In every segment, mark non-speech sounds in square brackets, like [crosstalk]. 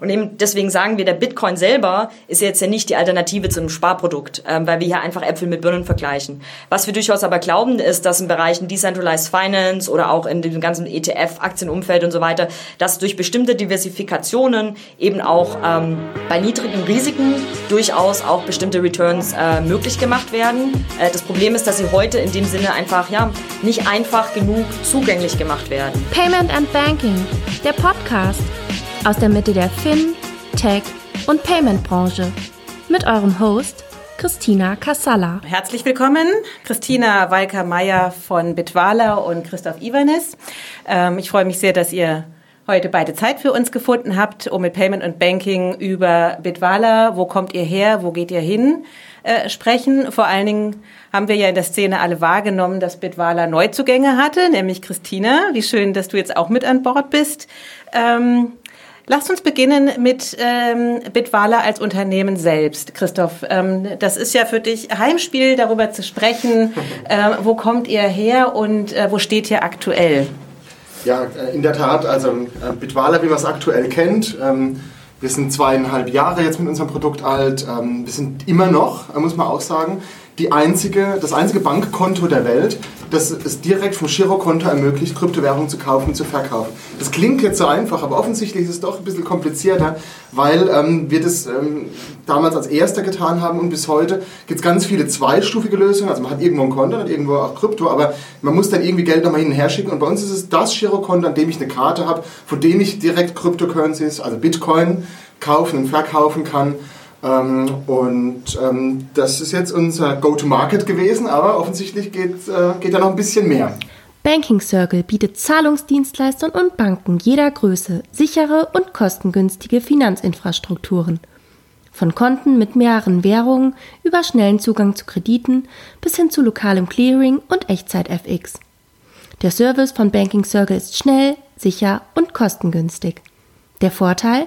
Und eben deswegen sagen wir, der Bitcoin selber ist jetzt ja nicht die Alternative zu einem Sparprodukt, ähm, weil wir hier einfach Äpfel mit Birnen vergleichen. Was wir durchaus aber glauben, ist, dass in Bereichen Decentralized Finance oder auch in dem ganzen ETF-Aktienumfeld und so weiter, dass durch bestimmte Diversifikationen eben auch ähm, bei niedrigen Risiken durchaus auch bestimmte Returns äh, möglich gemacht werden. Äh, das Problem ist, dass sie heute in dem Sinne einfach ja nicht einfach genug zugänglich gemacht werden. Payment and Banking, der Podcast aus der Mitte der Fin, Tech und Payment Branche mit eurem Host Christina Kassala. Herzlich willkommen, Christina Walker-Meyer von Bitwala und Christoph Ivanis. Ähm, ich freue mich sehr, dass ihr heute beide Zeit für uns gefunden habt, um mit Payment und Banking über Bitwala, wo kommt ihr her, wo geht ihr hin, äh, sprechen. Vor allen Dingen haben wir ja in der Szene alle wahrgenommen, dass Bitwala Neuzugänge hatte, nämlich Christina. Wie schön, dass du jetzt auch mit an Bord bist. Ähm, Lasst uns beginnen mit ähm, Bitwala als Unternehmen selbst. Christoph, ähm, das ist ja für dich Heimspiel, darüber zu sprechen. [laughs] Äh, wo kommt ihr her und äh, wo steht ihr aktuell? Ja, äh, in der Tat, also äh, Bitwala, wie man es aktuell kennt, ähm, wir sind zweieinhalb Jahre jetzt mit unserem Produkt alt. Ähm, wir sind immer noch, äh, muss man auch sagen, die einzige, das einzige Bankkonto der Welt, das es direkt vom Girokonto ermöglicht, Kryptowährungen zu kaufen und zu verkaufen. Das klingt jetzt so einfach, aber offensichtlich ist es doch ein bisschen komplizierter, weil ähm, wir das ähm, damals als erster getan haben und bis heute gibt es ganz viele zweistufige Lösungen. Also man hat irgendwo ein Konto, hat irgendwo auch Krypto, aber man muss dann irgendwie Geld nochmal hin und her schicken. Und bei uns ist es das Girokonto, an dem ich eine Karte habe, von dem ich direkt Cryptocurrencies, also Bitcoin, kaufen und verkaufen kann. Ähm, und ähm, das ist jetzt unser Go-to-Market gewesen, aber offensichtlich geht, äh, geht da noch ein bisschen mehr. Banking Circle bietet Zahlungsdienstleistern und Banken jeder Größe sichere und kostengünstige Finanzinfrastrukturen. Von Konten mit mehreren Währungen über schnellen Zugang zu Krediten bis hin zu lokalem Clearing und Echtzeit-FX. Der Service von Banking Circle ist schnell, sicher und kostengünstig. Der Vorteil?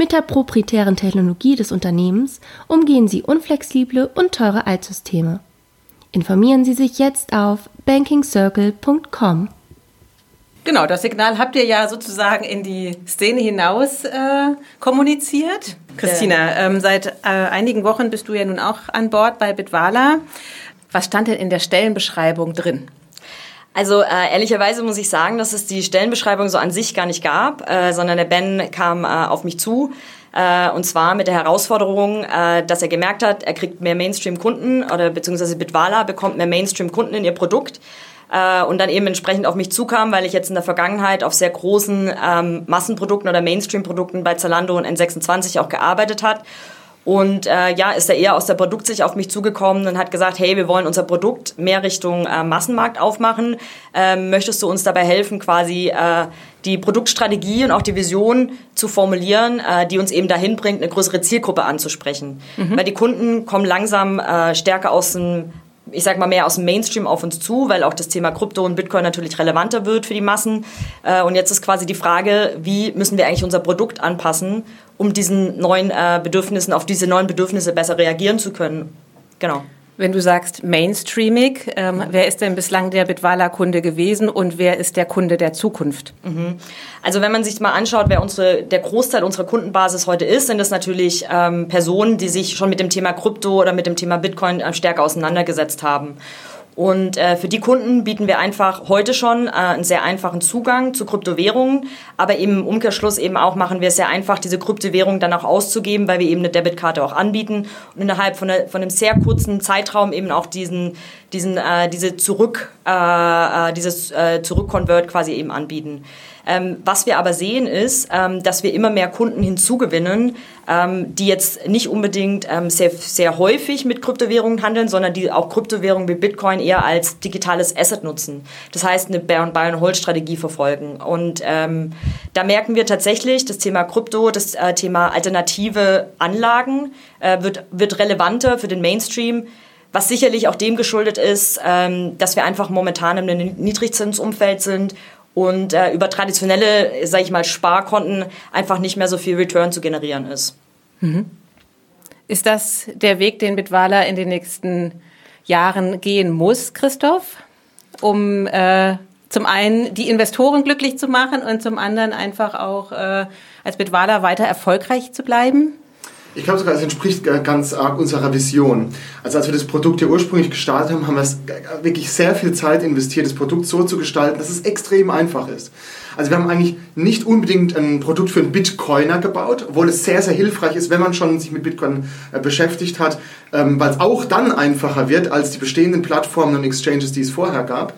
Mit der proprietären Technologie des Unternehmens umgehen Sie unflexible und teure Altsysteme. Informieren Sie sich jetzt auf bankingcircle.com. Genau, das Signal habt ihr ja sozusagen in die Szene hinaus äh, kommuniziert. Christina, ähm, seit äh, einigen Wochen bist du ja nun auch an Bord bei Bitwala. Was stand denn in der Stellenbeschreibung drin? Also äh, ehrlicherweise muss ich sagen, dass es die Stellenbeschreibung so an sich gar nicht gab, äh, sondern der Ben kam äh, auf mich zu. Äh, und zwar mit der Herausforderung, äh, dass er gemerkt hat, er kriegt mehr Mainstream-Kunden oder beziehungsweise Bitwala bekommt mehr Mainstream-Kunden in ihr Produkt äh, und dann eben entsprechend auf mich zukam, weil ich jetzt in der Vergangenheit auf sehr großen ähm, Massenprodukten oder Mainstream-Produkten bei Zalando und N26 auch gearbeitet hat und äh, ja, ist er eher aus der Produktsicht auf mich zugekommen und hat gesagt, hey, wir wollen unser Produkt mehr Richtung äh, Massenmarkt aufmachen. Ähm, möchtest du uns dabei helfen, quasi äh, die Produktstrategie und auch die Vision zu formulieren, äh, die uns eben dahin bringt, eine größere Zielgruppe anzusprechen. Mhm. Weil die Kunden kommen langsam äh, stärker aus dem ich sag mal, mehr aus dem Mainstream auf uns zu, weil auch das Thema Krypto und Bitcoin natürlich relevanter wird für die Massen. Äh, und jetzt ist quasi die Frage, wie müssen wir eigentlich unser Produkt anpassen, um diesen neuen äh, Bedürfnissen, auf diese neuen Bedürfnisse besser reagieren zu können. Genau. Wenn du sagst mainstreamig, ähm, wer ist denn bislang der Bitwala-Kunde gewesen und wer ist der Kunde der Zukunft? Mhm. Also wenn man sich mal anschaut, wer unsere, der Großteil unserer Kundenbasis heute ist, sind das natürlich ähm, Personen, die sich schon mit dem Thema Krypto oder mit dem Thema Bitcoin äh, stärker auseinandergesetzt haben. Und äh, für die Kunden bieten wir einfach heute schon äh, einen sehr einfachen Zugang zu Kryptowährungen, aber im Umkehrschluss eben auch machen wir es sehr einfach, diese Kryptowährung dann auch auszugeben, weil wir eben eine Debitkarte auch anbieten und innerhalb von, einer, von einem sehr kurzen Zeitraum eben auch diesen, diesen, äh, diese Zurück, äh, äh dieses äh, Zurückconvert quasi eben anbieten. Ähm, was wir aber sehen ist, ähm, dass wir immer mehr Kunden hinzugewinnen, ähm, die jetzt nicht unbedingt ähm, sehr, sehr häufig mit Kryptowährungen handeln, sondern die auch Kryptowährungen wie Bitcoin eher als digitales Asset nutzen. Das heißt, eine Buy-and-Hold-Strategie verfolgen. Und ähm, da merken wir tatsächlich, das Thema Krypto, das äh, Thema alternative Anlagen äh, wird, wird relevanter für den Mainstream was sicherlich auch dem geschuldet ist, ähm, dass wir einfach momentan in einem Niedrigzinsumfeld sind und äh, über traditionelle, sage ich mal, Sparkonten einfach nicht mehr so viel Return zu generieren ist. Mhm. Ist das der Weg, den Bitwala in den nächsten Jahren gehen muss, Christoph, um äh, zum einen die Investoren glücklich zu machen und zum anderen einfach auch äh, als Bitwala weiter erfolgreich zu bleiben? Ich glaube sogar, es entspricht ganz arg unserer Vision. Also als wir das Produkt ja ursprünglich gestartet haben, haben wir wirklich sehr viel Zeit investiert, das Produkt so zu gestalten, dass es extrem einfach ist. Also wir haben eigentlich nicht unbedingt ein Produkt für einen Bitcoiner gebaut, obwohl es sehr, sehr hilfreich ist, wenn man schon sich mit Bitcoin äh, beschäftigt hat, ähm, weil es auch dann einfacher wird als die bestehenden Plattformen und Exchanges, die es vorher gab.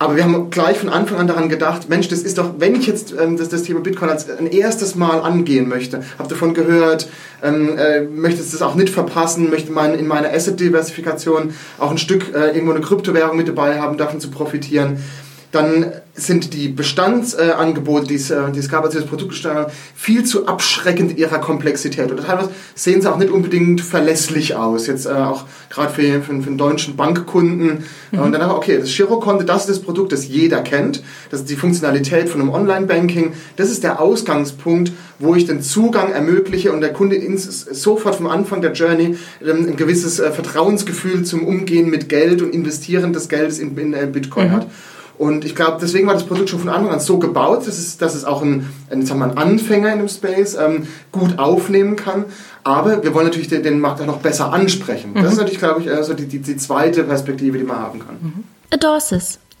Aber wir haben gleich von Anfang an daran gedacht, Mensch, das ist doch, wenn ich jetzt ähm, das, das, Thema Bitcoin als ein erstes Mal angehen möchte, habe davon gehört, ähm, äh, möchte es das auch nicht verpassen, möchte mein, in meiner Asset-Diversifikation auch ein Stück äh, irgendwo eine Kryptowährung mit dabei haben, davon zu profitieren dann sind die Bestandsangebote, äh, die, es, die es gab, als wir das Produkt gestartet haben, viel zu abschreckend in ihrer Komplexität. Und teilweise sehen sie auch nicht unbedingt verlässlich aus. Jetzt äh, auch gerade für, für, für einen deutschen Bankkunden. Mhm. Und dann haben wir, okay, das Girokonto, das ist das Produkt, das jeder kennt. Das ist die Funktionalität von einem Online-Banking. Das ist der Ausgangspunkt, wo ich den Zugang ermögliche und der Kunde ins, sofort vom Anfang der Journey ähm, ein gewisses äh, Vertrauensgefühl zum Umgehen mit Geld und Investieren des Geldes in, in äh, Bitcoin mhm. hat. Und ich glaube, deswegen war das Produkt schon von Anfang an so gebaut, dass es, dass es auch ein, ein, sagen wir, ein Anfänger in dem Space ähm, gut aufnehmen kann. Aber wir wollen natürlich den, den Markt auch noch besser ansprechen. Mhm. Das ist natürlich, glaube ich, also die, die, die zweite Perspektive, die man haben kann. Mhm. Adorsis.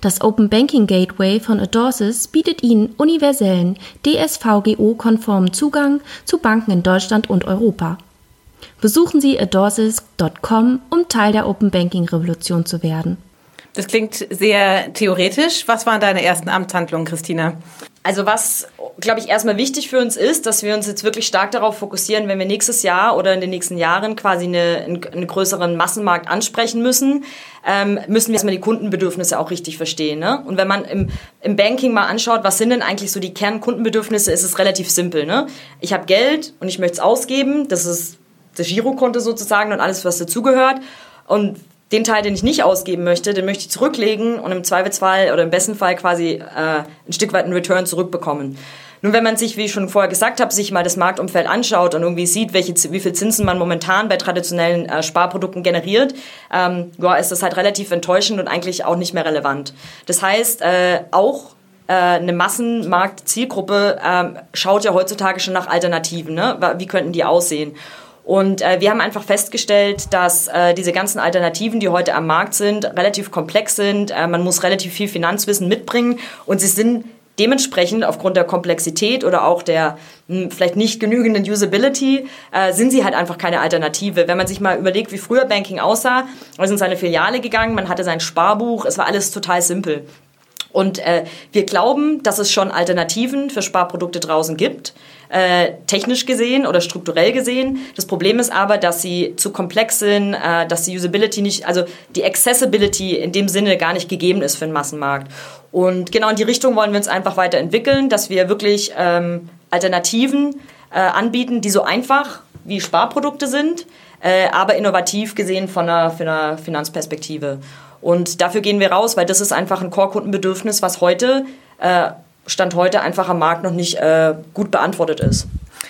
Das Open Banking Gateway von Adorsis bietet Ihnen universellen, DSVGO-konformen Zugang zu Banken in Deutschland und Europa. Besuchen Sie adorsis.com, um Teil der Open Banking Revolution zu werden. Das klingt sehr theoretisch. Was waren deine ersten Amtshandlungen, Christina? Also was, glaube ich, erstmal wichtig für uns ist, dass wir uns jetzt wirklich stark darauf fokussieren, wenn wir nächstes Jahr oder in den nächsten Jahren quasi eine, einen, größeren Massenmarkt ansprechen müssen, ähm, müssen wir erstmal die Kundenbedürfnisse auch richtig verstehen. Ne? Und wenn man im, im Banking mal anschaut, was sind denn eigentlich so die Kernkundenbedürfnisse, ist es relativ simpel. Ne? Ich habe Geld und ich möchte es ausgeben, das ist das Girokonto sozusagen und alles, was dazugehört. Und den Teil, den ich nicht ausgeben möchte, den möchte ich zurücklegen und im Zweifelsfall oder im besten Fall quasi äh, ein Stück weit einen Return zurückbekommen. Nun, wenn man sich, wie ich schon vorher gesagt habe, sich mal das Marktumfeld anschaut und irgendwie sieht, welche, wie viel Zinsen man momentan bei traditionellen äh, Sparprodukten generiert, ähm, ja, ist das halt relativ enttäuschend und eigentlich auch nicht mehr relevant. Das heißt, äh, auch äh, eine Massenmarkt-Zielgruppe ähm, schaut ja heutzutage schon nach Alternativen. Ne? Wie könnten die aussehen? Und äh, wir haben einfach festgestellt, dass äh, diese ganzen Alternativen, die heute am Markt sind, relativ komplex sind. Äh, man muss relativ viel Finanzwissen mitbringen und sie sind dementsprechend aufgrund der Komplexität oder auch der mh, hm, vielleicht nicht genügenden Usability äh, sind sie halt einfach keine Alternative. Wenn man sich mal überlegt, wie früher Banking aussah, man ist in seine Filiale gegangen, man hatte sein Sparbuch, es war alles total simpel. Und äh, wir glauben, dass es schon Alternativen für Sparprodukte draußen gibt, äh, technisch gesehen oder strukturell gesehen. Das Problem ist aber, dass sie zu komplex sind, äh, dass die Usability nicht, also die Accessibility in dem Sinne gar nicht gegeben ist für den Massenmarkt. Und genau in die Richtung wollen wir uns einfach weiterentwickeln, dass wir wirklich ähm, Alternativen äh, anbieten, die so einfach wie Sparprodukte sind, äh, aber innovativ gesehen von einer, von einer Finanzperspektive. Und dafür gehen wir raus, weil das ist einfach ein Core-Kundenbedürfnis, was heute, äh, Stand heute einfach am Markt noch nicht äh, gut beantwortet ist.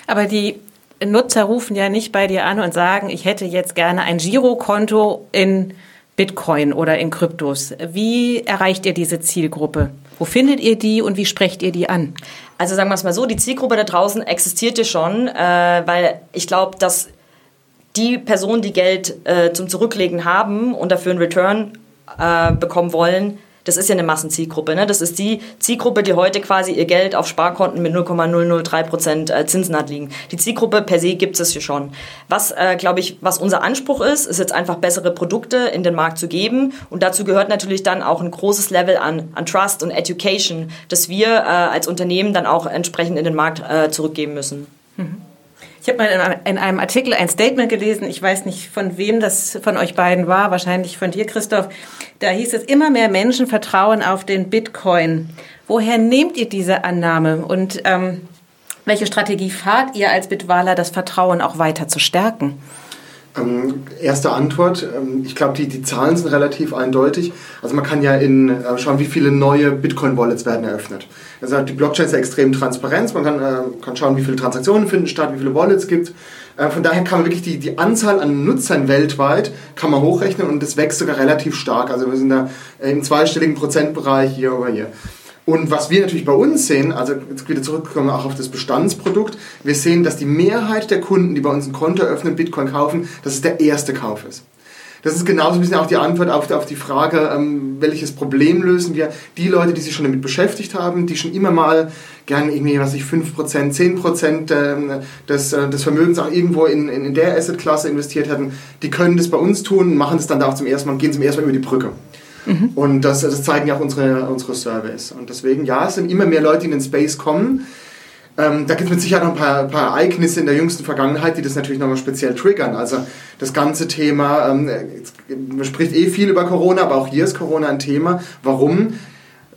Aber die Nutzer rufen ja nicht bei dir an und sagen, ich hätte jetzt gerne ein Girokonto in Bitcoin oder in Kryptos. Wie erreicht ihr diese Zielgruppe? Wo findet ihr die und wie sprecht ihr die an? Also sagen wir es mal so, die Zielgruppe da draußen existiert ja schon, äh, weil ich glaube, dass die Personen, die Geld äh, zum Zurücklegen haben und dafür einen Return äh, bekommen wollen, Das ist ja eine Massenzielgruppe. Ne? Das ist die Zielgruppe, die heute quasi ihr Geld auf Sparkonten mit 0,003 Prozent äh, Zinsen hat liegen. Die Zielgruppe per se gibt es hier schon. Was, äh, glaube ich, was unser Anspruch ist, ist jetzt einfach bessere Produkte in den Markt zu geben. Und dazu gehört natürlich dann auch ein großes Level an, an Trust und Education, das wir äh, als Unternehmen dann auch entsprechend in den Markt äh, zurückgeben müssen. Mhm. Ich habe mal in einem Artikel ein Statement gelesen, ich weiß nicht von wem das von euch beiden war, wahrscheinlich von dir, Christoph. Da hieß es, immer mehr Menschen vertrauen auf den Bitcoin. Woher nehmt ihr diese Annahme und ähm, welche Strategie fahrt ihr als Bitwaler, das Vertrauen auch weiter zu stärken? Ähm, erste Antwort, ähm, ich glaube, die, die Zahlen sind relativ eindeutig. Also man kann ja in, äh, schauen, wie viele neue Bitcoin-Wallets werden eröffnet. Also die Blockchain ist ja extrem transparent, man kann, äh, kann schauen, wie viele Transaktionen finden statt, wie viele Wallets gibt. Äh, von daher kann man wirklich die, die Anzahl an Nutzern weltweit kann man hochrechnen und das wächst sogar relativ stark. Also wir sind da im zweistelligen Prozentbereich hier oder hier. Und was wir natürlich bei uns sehen, also jetzt wieder zurückkommen auch auf das Bestandsprodukt, wir sehen, dass die Mehrheit der Kunden, die bei uns ein Konto öffnen, Bitcoin kaufen, dass es der erste Kauf ist. Das ist genauso ein bisschen auch die Antwort auf, auf die Frage, ähm, welches Problem lösen wir. Die Leute, die sich schon damit beschäftigt haben, die schon immer mal gerne irgendwie, was ich, 5%, 10% ähm, des, äh, des Vermögens auch irgendwo in, in, in der Assetklasse investiert hätten, die können das bei uns tun, machen das dann da auch zum ersten Mal, gehen zum ersten Mal über die Brücke. Mhm. Und das, das zeigen ja auch unsere, unsere Surveys. Und deswegen, ja, es sind immer mehr Leute, die in den Space kommen. Ähm, da gibt es mit Sicherheit noch ein paar, paar, Ereignisse in der jüngsten Vergangenheit, die das natürlich nochmal speziell triggern. Also das ganze Thema, ähm, man spricht eh viel über Corona, aber auch hier ist Corona ein Thema. Warum?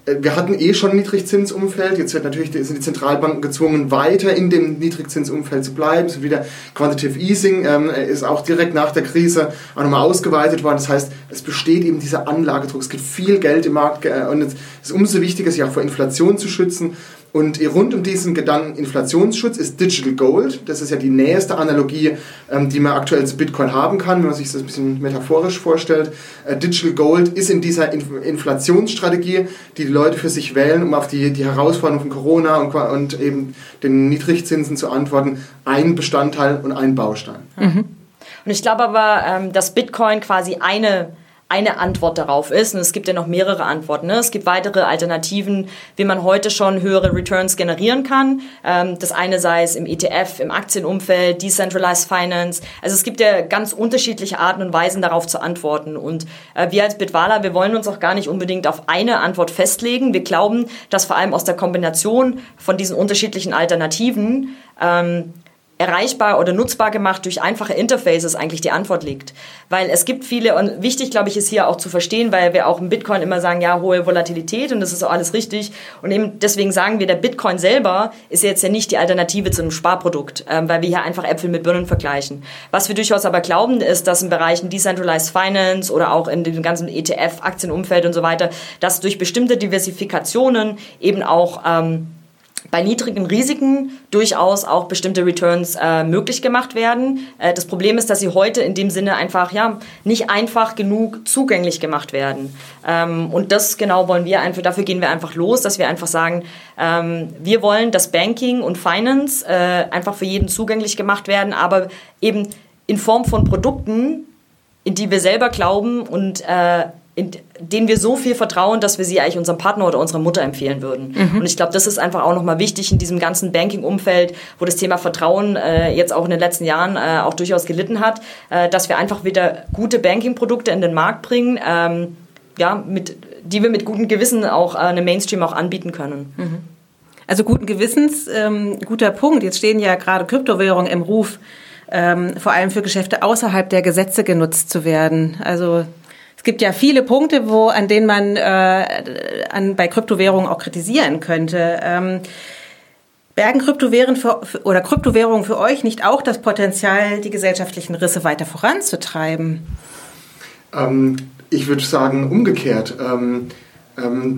Äh, wir hatten eh schon ein Niedrigzinsumfeld. Jetzt wird natürlich, sind die Zentralbanken gezwungen, weiter in dem Niedrigzinsumfeld zu bleiben. Es wieder Quantitative Easing ähm, ist auch direkt nach der Krise auch nochmal ausgeweitet worden. Das heißt, es besteht eben dieser Anlagedruck. Es gibt viel Geld im Markt äh, und es ist umso wichtiger, sich auch vor Inflation zu schützen. Und rund um diesen Gedanken Inflationsschutz ist Digital Gold. Das ist ja die nächste Analogie, ähm, die man aktuell zu Bitcoin haben kann, wenn man sich das ein bisschen metaphorisch vorstellt. Äh, Digital Gold ist in dieser Inflationsstrategie, die die Leute für sich wählen, um auf die, die Herausforderungen von Corona und, und eben den Niedrigzinsen zu antworten, ein Bestandteil und ein Baustein. Mhm. Und ich glaube aber, ähm, dass Bitcoin quasi eine eine Antwort darauf ist. Und es gibt ja noch mehrere Antworten. Ne? Es gibt weitere Alternativen, wie man heute schon höhere Returns generieren kann. Ähm, das eine sei es im ETF, im Aktienumfeld, Decentralized Finance. Also es gibt ja ganz unterschiedliche Arten und Weisen darauf zu antworten. Und äh, wir als Bitwala, wir wollen uns auch gar nicht unbedingt auf eine Antwort festlegen. Wir glauben, dass vor allem aus der Kombination von diesen unterschiedlichen Alternativen ähm, erreichbar oder nutzbar gemacht durch einfache Interfaces eigentlich die Antwort liegt. Weil es gibt viele, und wichtig glaube ich ist hier auch zu verstehen, weil wir auch im Bitcoin immer sagen, ja, hohe Volatilität und das ist auch alles richtig. Und eben deswegen sagen wir, der Bitcoin selber ist jetzt ja nicht die Alternative zu einem Sparprodukt, ähm, weil wir hier einfach Äpfel mit Birnen vergleichen. Was wir durchaus aber glauben, ist, dass in Bereichen Decentralized Finance oder auch in dem ganzen ETF-Aktienumfeld und so weiter, dass durch bestimmte Diversifikationen eben auch ähm, bei niedrigen Risiken durchaus auch bestimmte Returns äh, möglich gemacht werden. Äh, das Problem ist, dass sie heute in dem Sinne einfach ja nicht einfach genug zugänglich gemacht werden. Ähm, und das genau wollen wir einfach, dafür gehen wir einfach los, dass wir einfach sagen, ähm, wir wollen, dass Banking und Finance äh, einfach für jeden zugänglich gemacht werden, aber eben in Form von Produkten, in die wir selber glauben und äh, in denen wir so viel vertrauen, dass wir sie eigentlich unserem Partner oder unserer Mutter empfehlen würden. Mhm. Und ich glaube, das ist einfach auch nochmal wichtig in diesem ganzen Banking-Umfeld, wo das Thema Vertrauen äh, jetzt auch in den letzten Jahren äh, auch durchaus gelitten hat, äh, dass wir einfach wieder gute Banking-Produkte in den Markt bringen, ähm, ja, mit, die wir mit gutem Gewissen auch äh, einem Mainstream auch anbieten können. Mhm. Also guten Gewissens, ähm, guter Punkt. Jetzt stehen ja gerade Kryptowährungen im Ruf, ähm, vor allem für Geschäfte außerhalb der Gesetze genutzt zu werden. Also gibt ja viele Punkte, wo, an denen man äh, an, bei Kryptowährungen auch kritisieren könnte. Ähm, bergen Kryptowährungen für, oder Kryptowährungen für euch nicht auch das Potenzial, die gesellschaftlichen Risse weiter voranzutreiben? Ähm, ich würde sagen, umgekehrt. Ähm,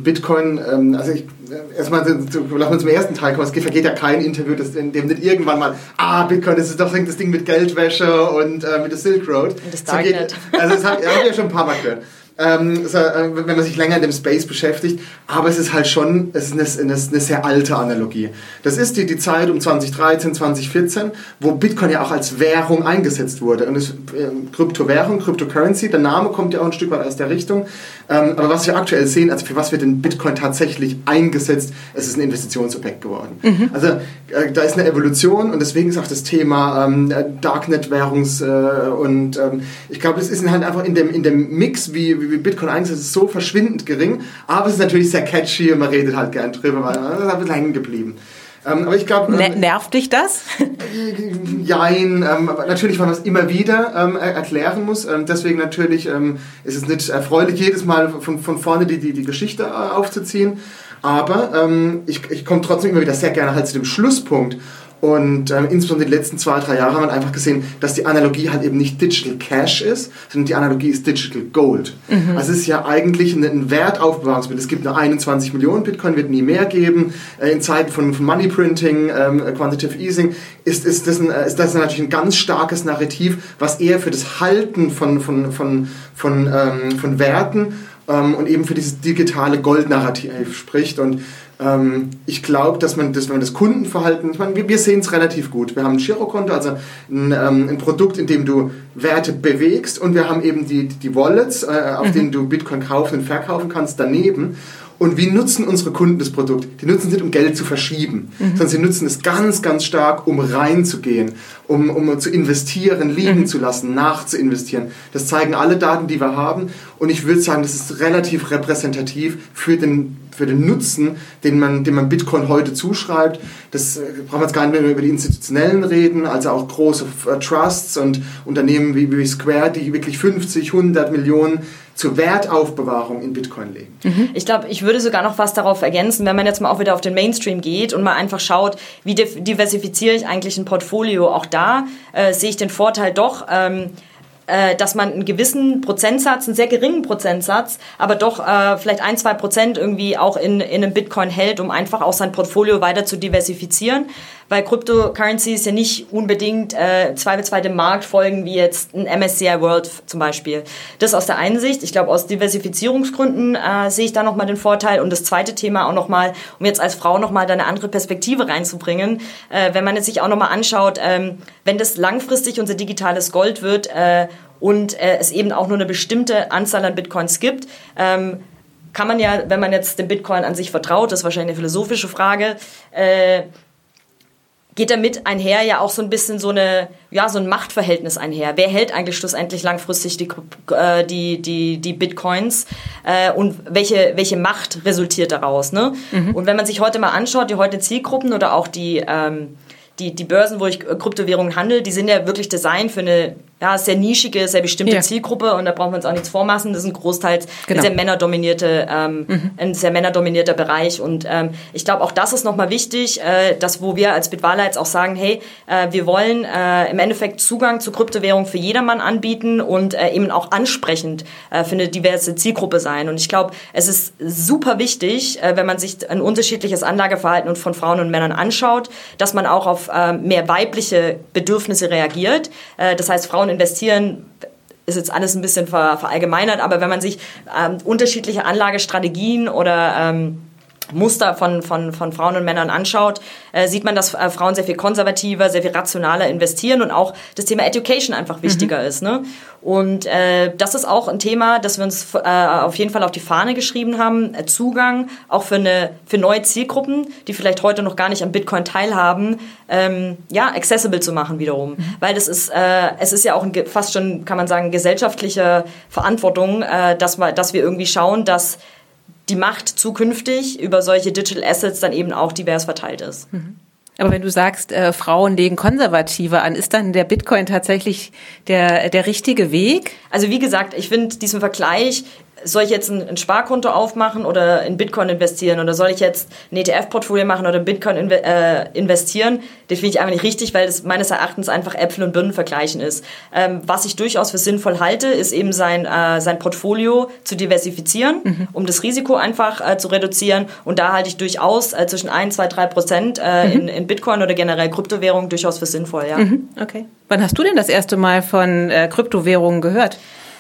Bitcoin, ähm, also ich, äh, erstmal lassen wir zum ersten Teil kommen. Es vergeht ja kein Interview, das, in dem nicht irgendwann mal, ah, Bitcoin, das ist doch das Ding mit Geldwäsche und äh, mit der Silk Road. Und das Darknet. So also das habe hab ich ja schon ein paar Mal gehört. Ähm, äh, wenn man sich länger in dem Space beschäftigt. Aber es ist halt schon es ist eine, eine, sehr alte Analogie. Das ist die, die Zeit um 2013, 2014, wo Bitcoin ja auch als Währung eingesetzt wurde. Und es, äh, Kryptowährung, Cryptocurrency, der Name kommt ja auch ein Stück weit aus der Richtung. Ähm, aber was wir aktuell sehen, also für was wird denn Bitcoin tatsächlich eingesetzt, es ist ein Investitionsobjekt geworden. Mhm. Also äh, da ist eine Evolution und deswegen ist auch das Thema ähm, Darknet-Währungs äh, und ähm, ich glaube, es ist halt einfach in dem, in dem Mix, wie, wie Bitcoin eingesetzt ist, so verschwindend gering, aber es ist natürlich sehr catchy und man redet halt gern drüber, weil man ist ein bisschen hängen geblieben. Ähm, aber ich glaube. Ähm, nervt dich das? [laughs] Jein, ähm, natürlich, weil man es immer wieder ähm, erklären muss. Ähm, deswegen natürlich ähm, ist es nicht erfreulich, jedes Mal von, von vorne die, die, die Geschichte äh, aufzuziehen. Aber ich, ich komme trotzdem immer wieder sehr gerne halt zu dem Schlusspunkt. Und ähm, insbesondere die letzten zwei, drei Jahre haben wir einfach gesehen, dass die Analogie halt eben nicht Digital Cash ist, sondern die Analogie ist Digital Gold. Mhm. Also es ist ja eigentlich ein, ein Wertaufbewahrungsmittel. Es gibt nur 21 Millionen Bitcoin, wird nie mehr geben. Äh, in Zeiten von, von Money Printing, ähm, Quantitative Easing ist, ist, das ein, ist das natürlich ein ganz starkes Narrativ, was eher für das Halten von, von, von, von, ähm, von Werten ähm, und eben für dieses digitale Goldnarrativ spricht. Und ähm, ich glaube, dass man das, wenn man das Kundenverhalten, ich meine, wir, wir sehen es relativ gut. Wir haben ein Girokonto, also ein, ähm, ein, Produkt, in dem du Werte bewegst und wir haben eben die, die Wallets, äh, auf mhm. denen du Bitcoin kaufen und verkaufen kannst, daneben. Und wie nutzen unsere Kunden das Produkt? Die nutzen es nicht, um Geld zu verschieben, mhm. sondern sie nutzen es ganz, ganz stark, um reinzugehen, um, um zu investieren, liegen mhm. zu lassen, nachzuinvestieren. Das zeigen alle Daten, die wir haben. Und ich würde sagen, das ist relativ repräsentativ für den, für den Nutzen, den man, den man Bitcoin heute zuschreibt. Das äh, brauchen wir jetzt gar nicht mehr über die institutionellen reden, also auch große äh, Trusts und Unternehmen wie, wie Square, die wirklich 50, 100 Millionen zur Wertaufbewahrung in Bitcoin legen. Mhm. Ich glaube, ich würde sogar noch was darauf ergänzen, wenn man jetzt mal auch wieder auf den Mainstream geht und mal einfach schaut, wie diversifiziere ich eigentlich ein Portfolio. Auch da äh, sehe ich den Vorteil doch. Ähm, äh, dass man einen gewissen Prozentsatz, einen sehr geringen Prozentsatz, aber doch äh, vielleicht ein, zwei Prozent irgendwie auch in, in einem Bitcoin hält, um einfach auch sein Portfolio weiter zu diversifizieren. Weil Cryptocurrencies ja nicht unbedingt äh, zweifelsfrei dem Markt folgen, wie jetzt ein MSCI World zum Beispiel. Das aus der einen Sicht. Ich glaube, aus Diversifizierungsgründen äh, sehe ich da nochmal den Vorteil. Und das zweite Thema auch nochmal, um jetzt als Frau nochmal da eine andere Perspektive reinzubringen, äh, wenn man es sich auch nochmal anschaut, ähm, wenn das langfristig unser digitales Gold wird, äh, und äh, es eben auch nur eine bestimmte Anzahl an Bitcoins gibt, ähm, kann man ja, wenn man jetzt dem Bitcoin an sich vertraut, das ist wahrscheinlich eine philosophische Frage, äh, geht damit einher ja auch so ein bisschen so eine ja so ein Machtverhältnis einher. Wer hält eigentlich schlussendlich langfristig die äh, die die die Bitcoins äh, und welche welche Macht resultiert daraus? Ne? Mhm. Und wenn man sich heute mal anschaut, die heute Zielgruppen oder auch die ähm, die, die Börsen, wo ich Kryptowährungen handle, die sind ja wirklich designt für eine ja, sehr nischige, sehr bestimmte ja. Zielgruppe und da brauchen wir uns auch nichts vormachen. Das ist ein großteils genau. sehr männerdominierte, ähm, mhm. ein sehr männerdominierter Bereich und ähm, ich glaube auch das ist nochmal wichtig, äh, dass wo wir als Bitwala jetzt auch sagen, hey, äh, wir wollen äh, im Endeffekt Zugang zu Kryptowährung für jedermann anbieten und äh, eben auch ansprechend äh, für eine diverse Zielgruppe sein und ich glaube, es ist super wichtig, äh, wenn man sich ein unterschiedliches Anlageverhalten von Frauen und Männern anschaut, dass man auch auf äh, mehr weibliche Bedürfnisse reagiert. Äh, das heißt, Frauen Frauen investieren, ist jetzt alles ein bisschen ver, verallgemeinert, aber wenn man sich ähm, unterschiedliche Anlagestrategien oder ähm, Muster von, von, von Frauen und Männern anschaut, äh, sieht man, dass äh, Frauen sehr viel konservativer, sehr viel rationaler investieren und auch das Thema Education einfach wichtiger mhm. ist. Ne? Und äh, das ist auch ein Thema, das wir uns äh, auf jeden Fall auf die Fahne geschrieben haben. Äh, Zugang auch für, eine, für neue Zielgruppen, die vielleicht heute noch gar nicht am Bitcoin teilhaben, ähm, ja, accessible zu machen wiederum. Mhm. Weil das ist, äh, es ist ja auch ein, fast schon, kann man sagen, gesellschaftliche Verantwortung, äh, dass, wir, dass wir irgendwie schauen, dass die Macht zukünftig über solche Digital Assets dann eben auch divers verteilt ist. Mhm. Aber wenn du sagst, äh, Frauen legen konservativer an, ist dann der Bitcoin tatsächlich der, der richtige Weg? Also wie gesagt, ich finde diesen Vergleich soll ich jetzt ein, Sparkonto aufmachen oder in Bitcoin investieren oder soll ich jetzt ein ETF-Portfolio machen oder in Bitcoin inve äh, investieren? Das finde ich einfach nicht richtig, weil das meines Erachtens einfach Äpfel und Birnen vergleichen ist. Ähm, was ich durchaus für sinnvoll halte, ist eben sein, äh, sein Portfolio zu diversifizieren, mhm. um das Risiko einfach äh, zu reduzieren. Und da halte ich durchaus äh, zwischen 1, 2, 3 Prozent äh, mhm. in, in Bitcoin oder generell Kryptowährungen durchaus für sinnvoll. Ja. Mhm. Okay. Wann hast du denn das erste Mal von äh, Kryptowährungen gehört?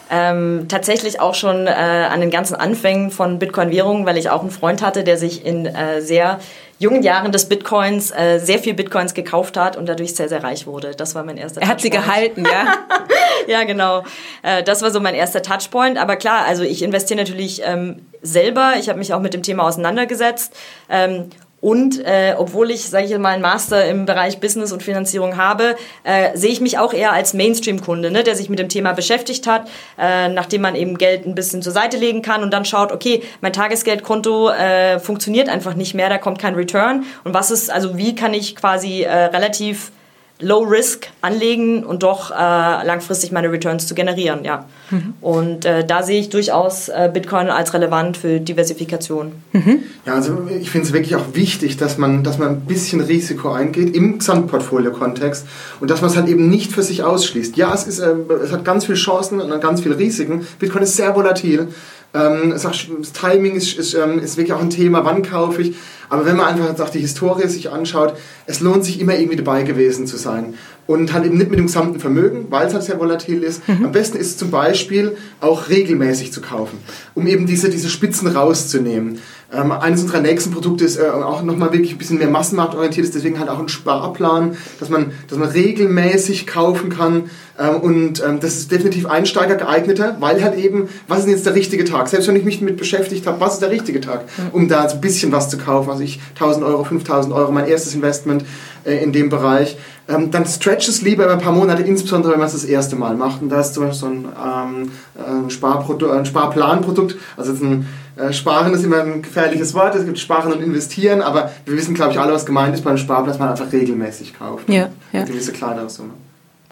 Ähm, tatsächlich auch schon äh, an den ganzen Anfängen von Bitcoin-Währungen, weil ich auch einen Freund hatte, der sich in äh, sehr jungen Jahren des Bitcoins äh, sehr viel Bitcoins gekauft hat und dadurch sehr, sehr reich wurde. Das war mein erster Er hat sie gehalten, ja? [laughs] ja, genau. Äh, das war so mein erster Touchpoint. Aber klar, also ich investiere natürlich ähm, selber. Ich habe mich auch mit dem Thema auseinandergesetzt. Ähm, und äh, obwohl ich, sage ich mal, einen Master im Bereich Business und Finanzierung habe, äh, sehe ich mich auch eher als Mainstream-Kunde, ne, der sich mit dem Thema beschäftigt hat, äh, nachdem man eben Geld ein bisschen zur Seite legen kann und dann schaut, okay, mein Tagesgeldkonto äh, funktioniert einfach nicht mehr, da kommt kein Return. Und was ist, also wie kann ich quasi äh, relativ Low Risk anlegen und doch äh, langfristig meine Returns zu generieren, ja. Mhm. Und äh, da sehe ich durchaus äh, Bitcoin als relevant für Diversifikation. Mhm. Ja, also ich finde es wirklich auch wichtig, dass man, dass man ein bisschen Risiko eingeht im Gesamtportfolio-Kontext und dass man es halt eben nicht für sich ausschließt. Ja, es, ist, äh, es hat ganz viele Chancen und ganz viele Risiken. Bitcoin ist sehr volatil. Ähm, das Timing ist, ist, ähm, ist wirklich auch ein Thema, wann kaufe ich. Aber wenn man einfach auch die Historie sich anschaut, es lohnt sich immer irgendwie dabei gewesen zu sein. Und halt eben nicht mit dem gesamten Vermögen, weil es halt sehr volatil ist. Mhm. Am besten ist es zum Beispiel auch regelmäßig zu kaufen, um eben diese, diese Spitzen rauszunehmen. Ähm, eines unserer nächsten Produkte ist äh, auch nochmal wirklich ein bisschen mehr massenmarktorientiert, ist deswegen halt auch ein Sparplan, dass man, dass man regelmäßig kaufen kann. Ähm, und ähm, das ist definitiv Einsteiger geeigneter, weil halt eben, was ist jetzt der richtige Tag? Selbst wenn ich mich damit beschäftigt habe, was ist der richtige Tag, um da so ein bisschen was zu kaufen? Also ich 1000 Euro, 5000 Euro, mein erstes Investment äh, in dem Bereich. Ähm, dann stretch es lieber über ein paar Monate, insbesondere wenn man es das erste Mal macht. Und da ist zum Beispiel so ein, ähm, ein, Sparprodukt, ein Sparplanprodukt, also jetzt ein äh, Sparen ist immer ein gefährliches Wort, es gibt Sparen und Investieren, aber wir wissen, glaube ich, alle, was gemeint ist beim Sparplan, dass man einfach regelmäßig kauft. Ja, ja. Eine gewisse kleinere Summe.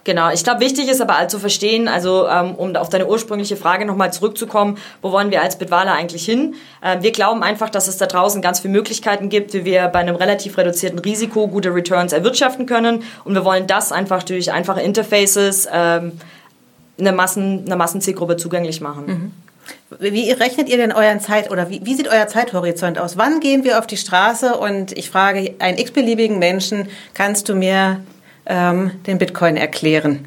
Genau, ich glaube, wichtig ist aber halt zu verstehen, also ähm, um auf deine ursprüngliche Frage nochmal zurückzukommen, wo wollen wir als Bitwala eigentlich hin? Äh, wir glauben einfach, dass es da draußen ganz viele Möglichkeiten gibt, wie wir bei einem relativ reduzierten Risiko gute Returns erwirtschaften können und wir wollen das einfach durch einfache Interfaces ähm, eine, Massen, eine Massenzielgruppe zugänglich machen. Mhm. Wie rechnet ihr denn euren Zeit oder wie, wie, sieht euer Zeithorizont aus? Wann gehen wir auf die Straße und ich frage einen x-beliebigen Menschen, kannst du mir ähm, den Bitcoin erklären?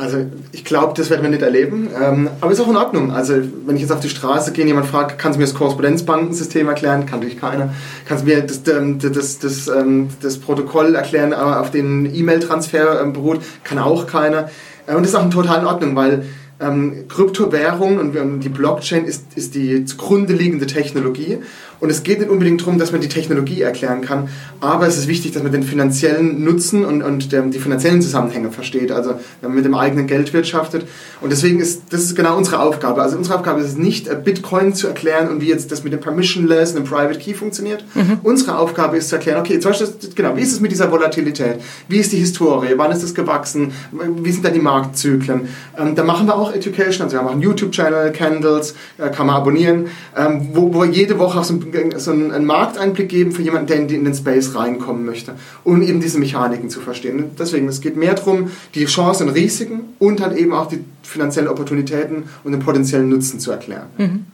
Also ich glaube, das werden wir nicht erleben, ähm, aber ist auch in Ordnung. Also wenn ich jetzt auf die Straße gehe, jemand fragt, kannst du mir das Korrespondenzbankensystem erklären? Kann natürlich keiner. Kannst du mir das, ähm, das, das, das, ähm, das Protokoll erklären, auf den E-Mail-Transfer ähm, beruht? Kann auch keiner. Äh, und das ist auch total in Ordnung, weil ähm, Kryptowährung und die Blockchain ist, ist die zugrunde liegende Technologie. Und es geht nicht unbedingt darum, dass man die Technologie erklären kann, aber es ist wichtig, dass man den finanziellen Nutzen und, und der, die finanziellen Zusammenhänge versteht, also wenn man mit dem eigenen Geld wirtschaftet. Und deswegen ist das ist genau unsere Aufgabe. Also unsere Aufgabe ist es nicht, äh, Bitcoin zu erklären und wie jetzt das mit dem Permissionless und dem Private Key funktioniert. Mhm. Unsere Aufgabe ist zu erklären, okay, zum Beispiel, genau, wie ist es mit dieser Volatilität? Wie ist die Historie? Wann ist es gewachsen? Wie sind da die Marktzyklen? Ähm, da machen wir auch Education, also wir einen YouTube-Channel, Candles, äh, kann man abonnieren, ähm, wo, wo jede Woche auch so ein so einen Markteinblick geben für jemanden, der in den Space reinkommen möchte, um eben diese Mechaniken zu verstehen. Deswegen, es geht mehr darum, die Chancen und Risiken und halt eben auch die finanziellen Opportunitäten und den potenziellen Nutzen zu erklären. Mhm.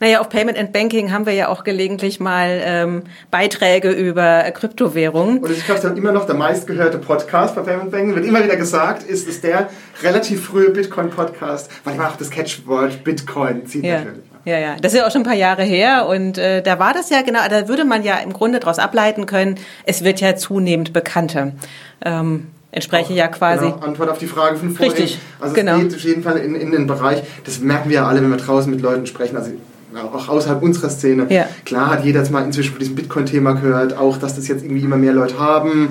Naja, auf Payment and Banking haben wir ja auch gelegentlich mal ähm, Beiträge über Kryptowährungen. Und ich glaube, immer noch der meistgehörte Podcast bei Payment Banking, wird immer wieder gesagt, ist, ist der relativ frühe Bitcoin-Podcast, weil ich auch das Catchwort Bitcoin zieht ja. natürlich. Ja, ja, das ist ja auch schon ein paar Jahre her und äh, da war das ja genau, da würde man ja im Grunde daraus ableiten können, es wird ja zunehmend bekannter. Ähm, entspreche auch, ja quasi. Genau, Antwort auf die Frage von vorhin. Richtig, also genau. es geht auf jeden Fall in, in den Bereich, das merken wir ja alle, wenn wir draußen mit Leuten sprechen, also auch außerhalb unserer Szene. Ja. Klar hat jeder jetzt mal inzwischen von diesem Bitcoin-Thema gehört, auch dass das jetzt irgendwie immer mehr Leute haben.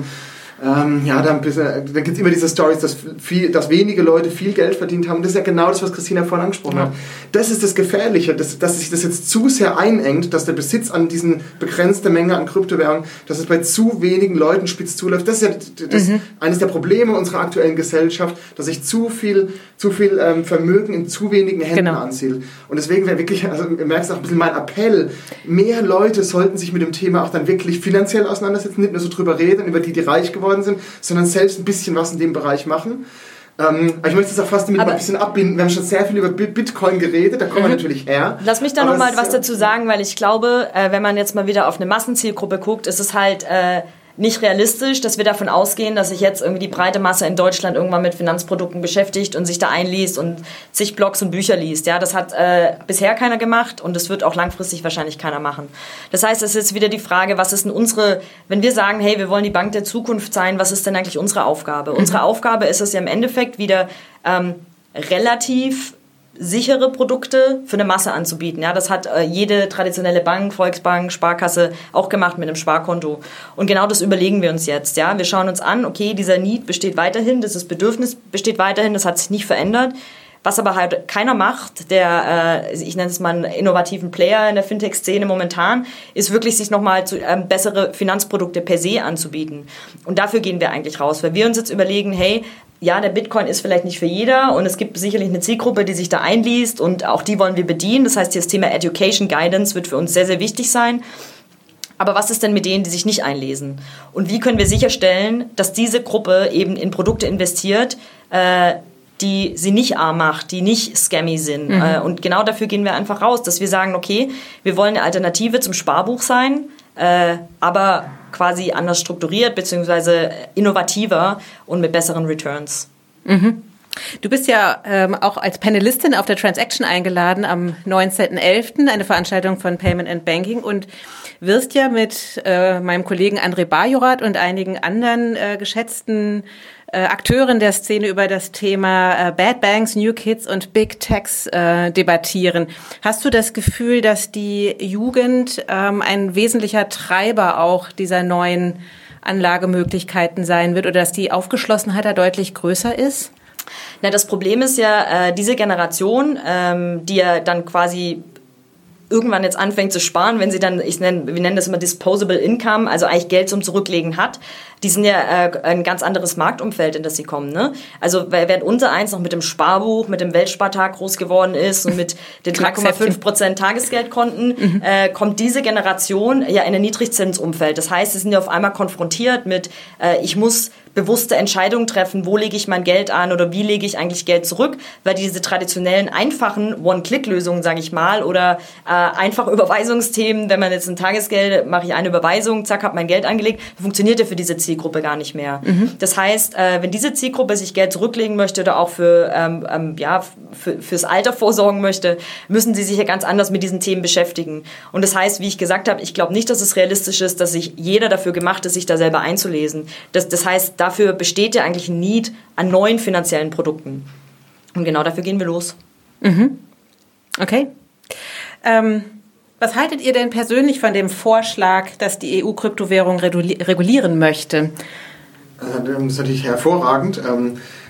Ähm, ja, dann, dann gibt es immer diese Stories, dass, viel, dass wenige Leute viel Geld verdient haben. Und das ist ja genau das, was Christina vorhin angesprochen ja. hat. Das ist das Gefährliche, dass, dass sich das jetzt zu sehr einengt, dass der Besitz an diesen begrenzten Menge an Kryptowährungen, dass es bei zu wenigen Leuten spitz zuläuft. Das ist ja das, mhm. eines der Probleme unserer aktuellen Gesellschaft, dass sich zu viel, zu viel ähm, Vermögen in zu wenigen Händen genau. ansiedelt. Und deswegen wäre wirklich, also ihr merkt auch ein bisschen mein Appell, mehr Leute sollten sich mit dem Thema auch dann wirklich finanziell auseinandersetzen, nicht nur so drüber reden, über die, die reich geworden geworden sind, sondern selbst ein bisschen was in dem Bereich machen. Ähm, ich möchte es auch fast damit mal ein bisschen abbinden. Wir haben schon sehr viel über Bitcoin geredet, da kommen mhm. wir natürlich her. Lass mich da nochmal was dazu sagen, weil ich glaube, äh, wenn man jetzt mal wieder auf eine Massenzielgruppe guckt, ist es halt... Äh, nicht realistisch, dass wir davon ausgehen, dass sich jetzt irgendwie die breite Masse in Deutschland irgendwann mit Finanzprodukten beschäftigt und sich da einliest und zig Blogs und Bücher liest. Ja, das hat äh, bisher keiner gemacht und das wird auch langfristig wahrscheinlich keiner machen. Das heißt, es ist wieder die Frage, was ist denn unsere, wenn wir sagen, hey, wir wollen die Bank der Zukunft sein, was ist denn eigentlich unsere Aufgabe? Mhm. Unsere Aufgabe ist es ja im Endeffekt wieder ähm, relativ sichere Produkte für eine Masse anzubieten. Ja, das hat äh, jede traditionelle Bank, Volksbank, Sparkasse auch gemacht mit einem Sparkonto. Und genau das überlegen wir uns jetzt. Ja, wir schauen uns an, okay, dieser Need besteht weiterhin, dieses Bedürfnis besteht weiterhin, das hat sich nicht verändert. Was aber halt keiner macht, der, äh, ich nenne es mal einen innovativen Player in der Fintech-Szene momentan, ist wirklich sich nochmal zu, ähm, bessere Finanzprodukte per se anzubieten. Und dafür gehen wir eigentlich raus, weil wir uns jetzt überlegen, hey, ja, der Bitcoin ist vielleicht nicht für jeder und es gibt sicherlich eine Zielgruppe, die sich da einliest und auch die wollen wir bedienen. Das heißt, das Thema Education Guidance wird für uns sehr, sehr wichtig sein. Aber was ist denn mit denen, die sich nicht einlesen? Und wie können wir sicherstellen, dass diese Gruppe eben in Produkte investiert, äh, die sie nicht arm macht, die nicht scammy sind. Mhm. Äh, und genau dafür gehen wir einfach raus, dass wir sagen, okay, wir wollen eine Alternative zum Sparbuch sein, äh, aber quasi anders strukturiert bzw. innovativer und mit besseren Returns. Mhm. Du bist ja ähm, auch als Panelistin auf der Transaction eingeladen am 19.11., eine Veranstaltung von Payment and Banking und wirst ja mit äh, meinem Kollegen André Bajorat und einigen anderen äh, geschätzten äh, Akteuren der Szene über das Thema äh, Bad Banks, New Kids und Big Techs äh, debattieren. Hast du das Gefühl, dass die Jugend ähm, ein wesentlicher Treiber auch dieser neuen Anlagemöglichkeiten sein wird oder dass die Aufgeschlossenheit da deutlich größer ist? Na, das Problem ist ja, äh, diese Generation, ähm, die ja dann quasi irgendwann jetzt anfängt zu sparen, wenn sie dann, ich nenne, wir nennen das immer Disposable Income, also eigentlich Geld zum Zurücklegen hat, die sind ja äh, ein ganz anderes Marktumfeld, in das sie kommen. Ne? Also während unser eins noch mit dem Sparbuch, mit dem Weltspartag groß geworden ist und mit [laughs] den 3,5 Prozent Tagesgeldkonten, mhm. äh, kommt diese Generation ja in ein Niedrigzinsumfeld. Das heißt, sie sind ja auf einmal konfrontiert mit, äh, ich muss bewusste Entscheidungen treffen, wo lege ich mein Geld an oder wie lege ich eigentlich Geld zurück, weil diese traditionellen einfachen One-Click-Lösungen, sage ich mal, oder äh, einfach Überweisungsthemen, wenn man jetzt ein Tagesgeld, mache ich eine Überweisung, zack, habe mein Geld angelegt, funktioniert ja für diese Zielgruppe gar nicht mehr. Mhm. Das heißt, äh, wenn diese Zielgruppe sich Geld zurücklegen möchte oder auch für, ähm, ähm, ja, für, fürs Alter vorsorgen möchte, müssen sie sich ja ganz anders mit diesen Themen beschäftigen. Und das heißt, wie ich gesagt habe, ich glaube nicht, dass es realistisch ist, dass sich jeder dafür gemacht ist, sich da selber einzulesen. Das, das heißt, da dafür besteht ja eigentlich ein Need an neuen finanziellen Produkten. Und genau dafür gehen wir los. Mhm. Okay. Ähm, was haltet ihr denn persönlich von dem Vorschlag, dass die EU Kryptowährung regulieren möchte? Also, das ist natürlich hervorragend.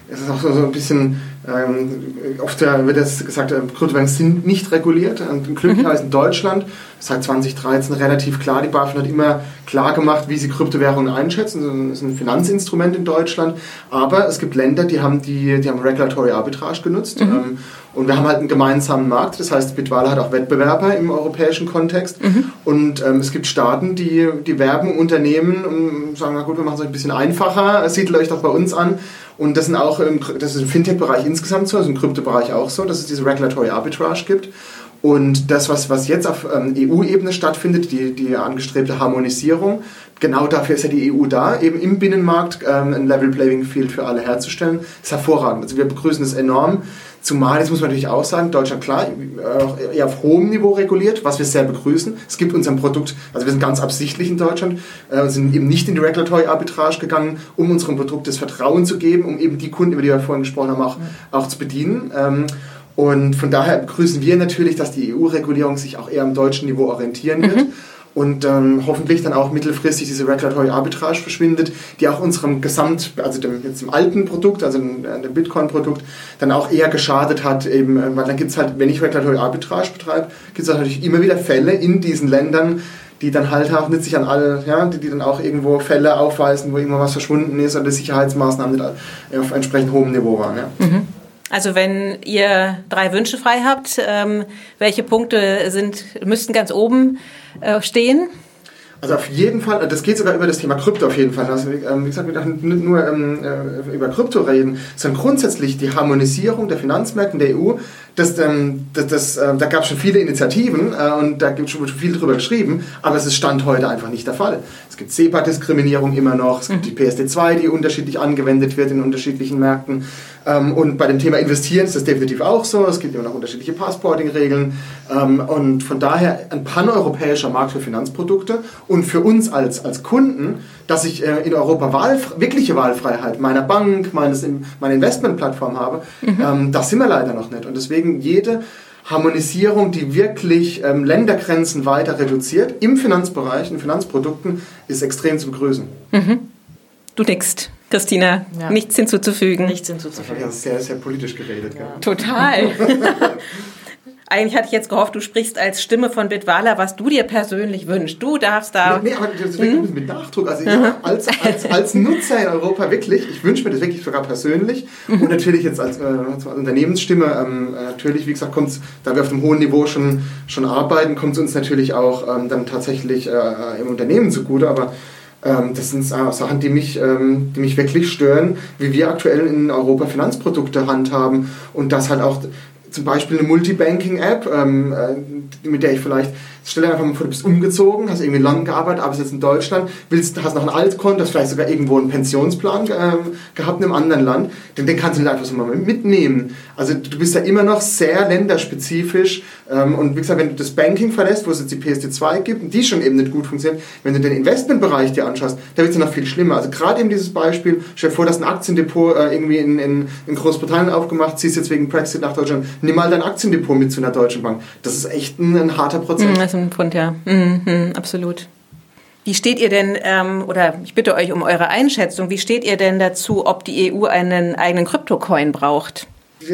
Es ist auch so ein bisschen ähm, oft wird es gesagt, äh, Kryptowährungen sind nicht reguliert. Und glücklicherweise mhm. in Deutschland seit 2013 relativ klar. Die BaFin hat immer klar gemacht, wie sie Kryptowährungen einschätzen. Das ist ein Finanzinstrument in Deutschland. Aber es gibt Länder, die haben, die, die haben Regulatory Arbitrage genutzt. Mhm. Ähm, und wir haben halt einen gemeinsamen Markt. Das heißt, Bitwala hat auch Wettbewerber im europäischen Kontext. Mhm. Und ähm, es gibt Staaten, die, die werben Unternehmen und sagen, na gut, wir machen es euch ein bisschen einfacher. Siedelt euch doch bei uns an. Und das, sind auch das ist im Fintech-Bereich insgesamt so, also im Kryptobereich auch so, dass es diese Regulatory Arbitrage gibt. Und das, was, was jetzt auf ähm, EU-Ebene stattfindet, die, die angestrebte Harmonisierung, genau dafür ist ja die EU da, eben im Binnenmarkt ähm, ein Level Playing Field für alle herzustellen, ist hervorragend. Also wir begrüßen es enorm. Zumal, jetzt muss man natürlich auch sagen, Deutschland klar, eher auf hohem Niveau reguliert, was wir sehr begrüßen. Es gibt unserem Produkt, also wir sind ganz absichtlich in Deutschland, äh, sind eben nicht in die Regulatory Arbitrage gegangen, um unserem Produkt das Vertrauen zu geben, um eben die Kunden, über die wir vorhin gesprochen haben, auch, auch zu bedienen. Ähm, und von daher begrüßen wir natürlich, dass die EU-Regulierung sich auch eher am deutschen Niveau orientieren wird. Mhm und ähm, hoffentlich dann auch mittelfristig diese Regulatory Arbitrage verschwindet, die auch unserem Gesamt, also dem, jetzt dem alten Produkt, also dem, äh, dem Bitcoin-Produkt, dann auch eher geschadet hat, eben, äh, weil dann gibt es halt, wenn ich Regulatory Arbitrage betreibe, gibt es natürlich immer wieder Fälle in diesen Ländern, die dann halt auch nicht sich an alle, ja, die, die dann auch irgendwo Fälle aufweisen, wo irgendwo was verschwunden ist oder die Sicherheitsmaßnahmen nicht auf entsprechend hohem Niveau waren. Ja. Mhm. Also wenn ihr drei Wünsche frei habt, ähm, welche Punkte sind, müssten ganz oben äh, stehen? Also auf jeden Fall, das geht sogar über das Thema Krypto auf jeden Fall. Also ähm, wie gesagt, wir dürfen nicht nur ähm, äh, über Krypto reden, sondern grundsätzlich die Harmonisierung der Finanzmärkte in der EU das, ähm, das, das, äh, da gab es schon viele Initiativen äh, und da gibt es schon viel drüber geschrieben, aber es ist Stand heute einfach nicht der Fall. Es gibt SEPA-Diskriminierung immer noch, es gibt die PSD2, die unterschiedlich angewendet wird in unterschiedlichen Märkten. Ähm, und bei dem Thema Investieren ist das definitiv auch so. Es gibt immer noch unterschiedliche Passporting-Regeln. Ähm, und von daher ein paneuropäischer Markt für Finanzprodukte und für uns als, als Kunden, dass ich äh, in Europa Wahl, wirkliche Wahlfreiheit meiner Bank, meines, meiner Investmentplattform habe, mhm. ähm, das sind wir leider noch nicht. Und deswegen jede Harmonisierung, die wirklich ähm, Ländergrenzen weiter reduziert im Finanzbereich, in Finanzprodukten, ist extrem zu begrüßen. Mhm. Du nickst. Christina, ja. nichts hinzuzufügen. Nichts hinzuzufügen. Ja, sehr, sehr politisch geredet. Ja. Total. [laughs] Eigentlich hatte ich jetzt gehofft, du sprichst als Stimme von Bitwala, was du dir persönlich wünschst. Du darfst da. Nee, nee aber das ist wirklich hm? mit Nachdruck. Also ich, als, als, als Nutzer in Europa wirklich, ich wünsche mir das wirklich sogar persönlich. Mhm. Und natürlich jetzt als, äh, als Unternehmensstimme, ähm, natürlich, wie gesagt, kommt da wir auf dem hohen Niveau schon, schon arbeiten, kommt es uns natürlich auch ähm, dann tatsächlich äh, im Unternehmen zugute. Aber ähm, das sind Sachen, die mich, ähm, die mich wirklich stören, wie wir aktuell in Europa Finanzprodukte handhaben und das halt auch zum Beispiel eine Multibanking-App, ähm, äh, mit der ich vielleicht Stell dir einfach mal vor, du bist umgezogen, hast irgendwie in London gearbeitet, arbeitest jetzt in Deutschland, willst, hast noch ein Altkonto, hast vielleicht sogar irgendwo einen Pensionsplan ähm, gehabt in einem anderen Land, den, den kannst du nicht einfach so mal mitnehmen. Also du bist ja immer noch sehr länderspezifisch ähm, und wie gesagt, wenn du das Banking verlässt, wo es jetzt die PSD2 gibt und die schon eben nicht gut funktioniert, wenn du den Investmentbereich dir anschaust, da wird es noch viel schlimmer. Also gerade eben dieses Beispiel, stell dir vor, dass ein Aktiendepot äh, irgendwie in, in, in Großbritannien aufgemacht, ziehst jetzt wegen Brexit nach Deutschland, nimm mal dein Aktiendepot mit zu einer deutschen Bank. Das ist echt ein, ein harter Prozess. Mhm, ein Pfund, ja. Mhm, absolut. Wie steht ihr denn, ähm, oder ich bitte euch um eure Einschätzung, wie steht ihr denn dazu, ob die EU einen eigenen Kryptocoin braucht?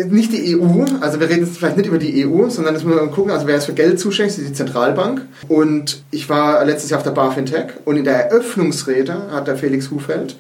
Nicht die EU, also wir reden jetzt vielleicht nicht über die EU, sondern das müssen wir gucken, also wer ist für Geld zuständig, ist die Zentralbank. Und ich war letztes Jahr auf der BaFin Tech und in der Eröffnungsrede hat der Felix Hufeld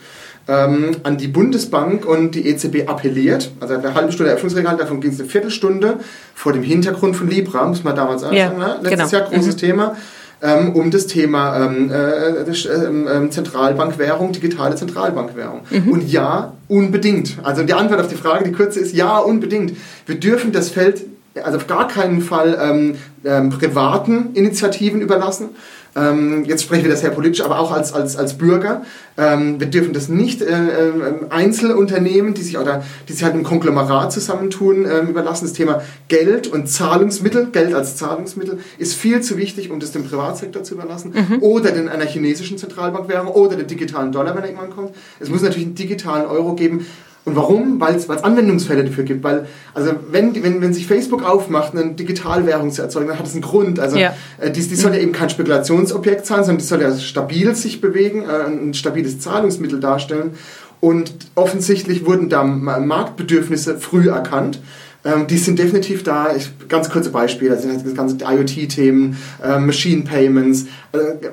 ähm, an die Bundesbank und die EZB appelliert. Also eine halbe Stunde Eröffnungsrede, davon ging es eine Viertelstunde vor dem Hintergrund von Libra, muss man damals sagen. Ja, ne? Letztes genau. Jahr großes mhm. Thema. Ähm, um das Thema ähm, äh, ähm, ähm, Zentralbankwährung, digitale Zentralbankwährung. Mhm. Und ja, unbedingt. Also die Antwort auf die Frage, die kurze ist ja, unbedingt. Wir dürfen das Feld also auf gar keinen Fall ähm, ähm, privaten Initiativen überlassen, ähm, jetzt sprechen wir das sehr politisch, aber auch als, als, als Bürger. Ähm, wir dürfen das nicht äh, äh, Einzelunternehmen, die sich, oder, die sich halt im Konglomerat zusammentun, äh, überlassen. Das Thema Geld und Zahlungsmittel, Geld als Zahlungsmittel, ist viel zu wichtig, um das dem Privatsektor zu überlassen. Mhm. Oder den einer chinesischen Zentralbankwährung oder den digitalen Dollar, wenn er irgendwann kommt. Es muss natürlich einen digitalen Euro geben. Und warum? Weil es Anwendungsfälle dafür gibt. Weil, also wenn, wenn, wenn sich Facebook aufmacht, eine Digitalwährung zu erzeugen, dann hat es einen Grund. Also ja. äh, die, die soll ja eben kein Spekulationsobjekt sein, sondern die soll ja stabil sich bewegen, äh, ein stabiles Zahlungsmittel darstellen. Und offensichtlich wurden da Marktbedürfnisse früh erkannt. Ähm, die sind definitiv da. Ich, ganz kurze Beispiele, also das ganze IoT-Themen, äh, Machine Payments, äh,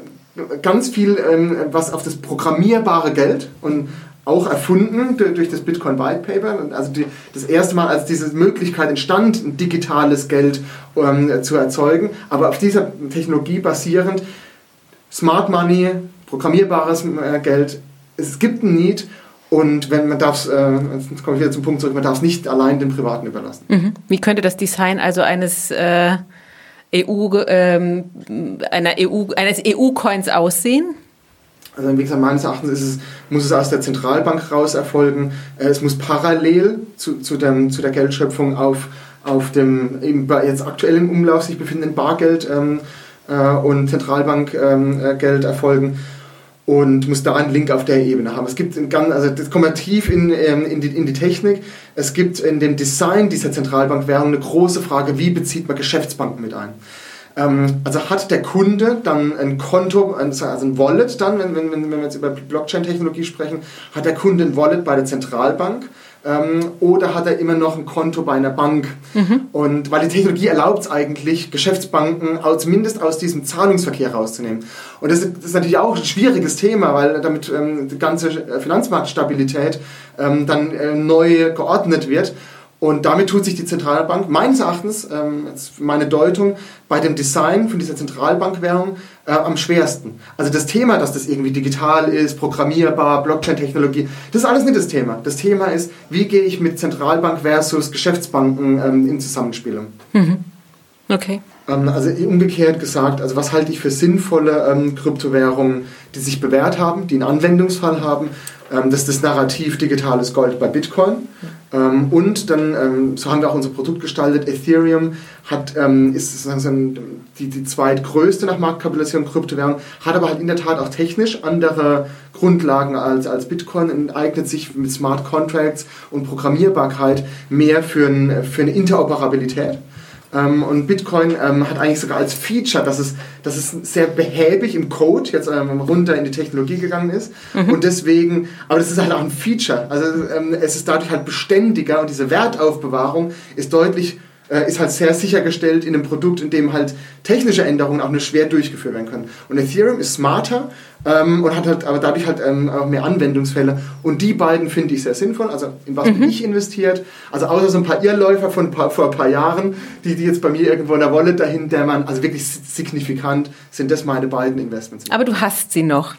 ganz viel, ähm, was auf das programmierbare Geld und auch erfunden durch das Bitcoin White Paper. Also die, das erste Mal, als diese Möglichkeit entstand, ein digitales Geld ähm, zu erzeugen, aber auf dieser Technologie basierend, Smart Money, programmierbares äh, Geld, es gibt ein Need und wenn man darf, äh, jetzt komme ich wieder zum Punkt zurück, man darf es nicht allein den Privaten überlassen. Mhm. Wie könnte das Design also eines äh, EU, ähm, einer EU, eines EU-Coins aussehen? Also wie gesagt, meines Erachtens es, muss es aus der Zentralbank raus erfolgen. Äh, es muss parallel zu, zu, dem, zu der Geldschöpfung auf, auf dem jetzt aktuell im Umlauf sich befindenden Bargeld ähm, äh, und Zentralbankgeld ähm, äh, erfolgen und muss da einen Link auf der Ebene haben. Es gibt ganz, also das kommt tief in, ähm, in, die, in die Technik. Es gibt in dem Design dieser Zentralbankwährung eine große Frage, wie bezieht man Geschäftsbanken mit ein? Ähm, also hat der Kunde dann ein Konto, also ein Wallet dann, wenn, wenn, wenn wir jetzt über Blockchain-Technologie sprechen, hat der Kunde ein Wallet bei der Zentralbank ähm, oder hat er immer noch ein Konto bei einer Bank? Mhm. Und weil die Technologie erlaubt es eigentlich, Geschäftsbanken aus, zumindest aus diesem Zahlungsverkehr rauszunehmen. Und das ist, das ist natürlich auch ein schwieriges Thema, weil damit ähm, die ganze Finanzmarktstabilität ähm, dann äh, neu geordnet wird. Und damit tut sich die Zentralbank meines Erachtens, ähm, meine Deutung, bei dem Design von dieser Zentralbankwährung äh, am schwersten. Also das Thema, dass das irgendwie digital ist, programmierbar, Blockchain-Technologie, das ist alles nicht das Thema. Das Thema ist, wie gehe ich mit Zentralbank versus Geschäftsbanken ähm, in Zusammenspiel. Mhm. Okay. Ähm, also umgekehrt gesagt, also was halte ich für sinnvolle ähm, Kryptowährungen, die sich bewährt haben, die einen Anwendungsfall haben. Ähm, das ist das Narrativ digitales Gold bei Bitcoin. Ähm, und dann, ähm, so haben wir auch unser Produkt gestaltet, Ethereum hat, ähm, ist sozusagen die, die zweitgrößte nach Marktkapitalisierung Kryptowährung, hat aber halt in der Tat auch technisch andere Grundlagen als, als Bitcoin und eignet sich mit Smart Contracts und Programmierbarkeit mehr für, ein, für eine Interoperabilität. Ähm, und Bitcoin ähm, hat eigentlich sogar als Feature, dass es, dass es sehr behäbig im Code jetzt ähm, runter in die Technologie gegangen ist. Mhm. Und deswegen, aber das ist halt auch ein Feature. Also ähm, es ist dadurch halt beständiger und diese Wertaufbewahrung ist deutlich ist halt sehr sichergestellt in einem Produkt, in dem halt technische Änderungen auch nur schwer durchgeführt werden können. Und Ethereum ist smarter ähm, und hat halt aber dadurch halt ähm, auch mehr Anwendungsfälle. Und die beiden finde ich sehr sinnvoll. Also in was mhm. bin ich investiert? Also außer so ein paar Irrläufer von paar, vor ein paar Jahren, die, die jetzt bei mir irgendwo in der Wallet dahin dämmern, also wirklich signifikant sind das meine beiden Investments. Aber du hast sie noch.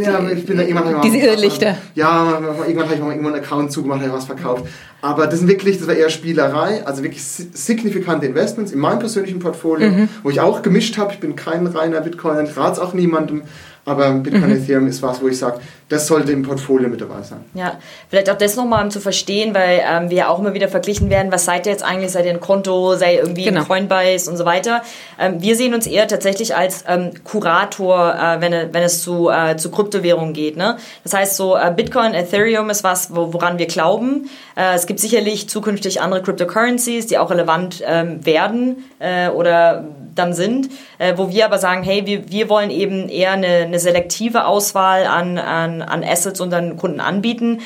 Ja, ich bin da irgendwann Diese Irrlichter. Ja, irgendwann habe ich mal irgendwann einen Account zugemacht, habe was verkauft. Aber das sind wirklich, das war eher Spielerei, also wirklich signifikante Investments in meinem persönlichen Portfolio, mhm. wo ich auch gemischt habe. Ich bin kein reiner Bitcoiner, ich rate es auch niemandem. Aber Bitcoin mhm. Ethereum ist was, wo ich sage, das sollte im Portfolio mit dabei sein. Ja, vielleicht auch das nochmal, um zu verstehen, weil ähm, wir ja auch immer wieder verglichen werden, was seid ihr jetzt eigentlich, seid ihr ein Konto, sei irgendwie genau. Coinbase und so weiter. Ähm, wir sehen uns eher tatsächlich als ähm, Kurator, äh, wenn, wenn es zu, äh, zu Kryptowährungen geht. Ne? Das heißt so, äh, Bitcoin, Ethereum ist was, wo, woran wir glauben. Äh, es gibt sicherlich zukünftig andere Cryptocurrencies, die auch relevant ähm, werden äh, oder dann sind, äh, wo wir aber sagen, hey, wir, wir wollen eben eher eine, eine selektive Auswahl an, an, an Assets unseren Kunden anbieten,